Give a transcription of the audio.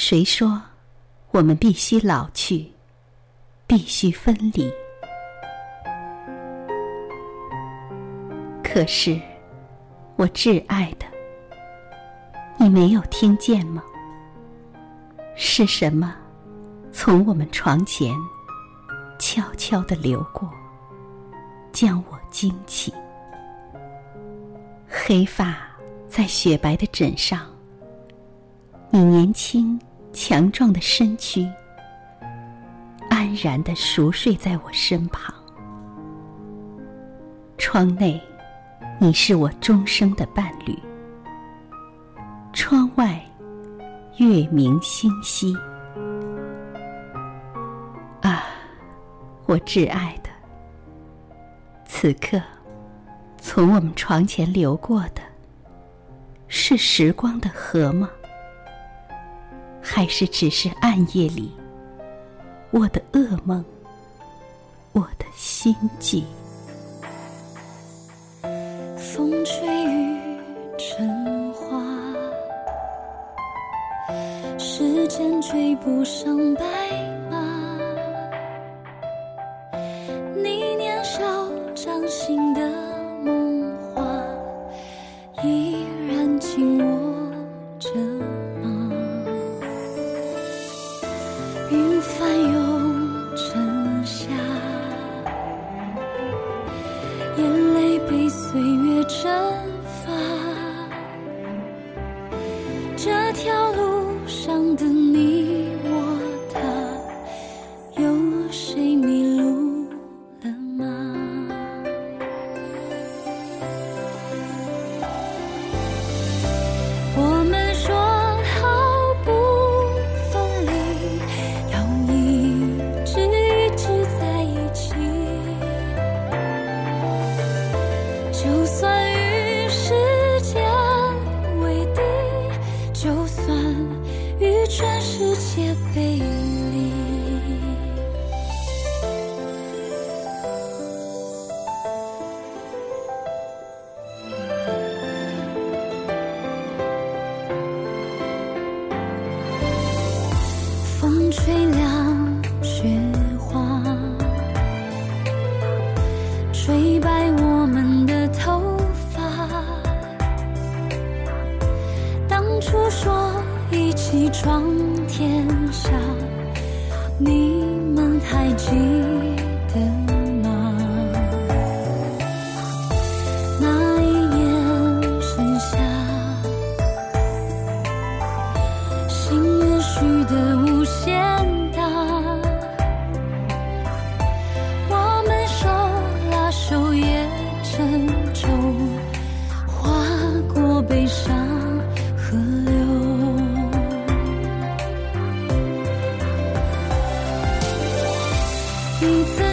谁说我们必须老去，必须分离？可是，我挚爱的，你没有听见吗？是什么从我们床前悄悄的流过，将我惊起？黑发在雪白的枕上，你年轻强壮的身躯安然的熟睡在我身旁。窗内，你是我终生的伴侣；窗外，月明星稀。啊，我挚爱的，此刻。从我们床前流过的，是时光的河吗？还是只是暗夜里我的噩梦，我的心悸？风吹雨成花，时间追不上白马。蒸发这条路上的风吹凉雪花，吹白我们的头发。当初说一起闯天下，你去的无限大我们手拉手也成舟划过悲伤河流彼此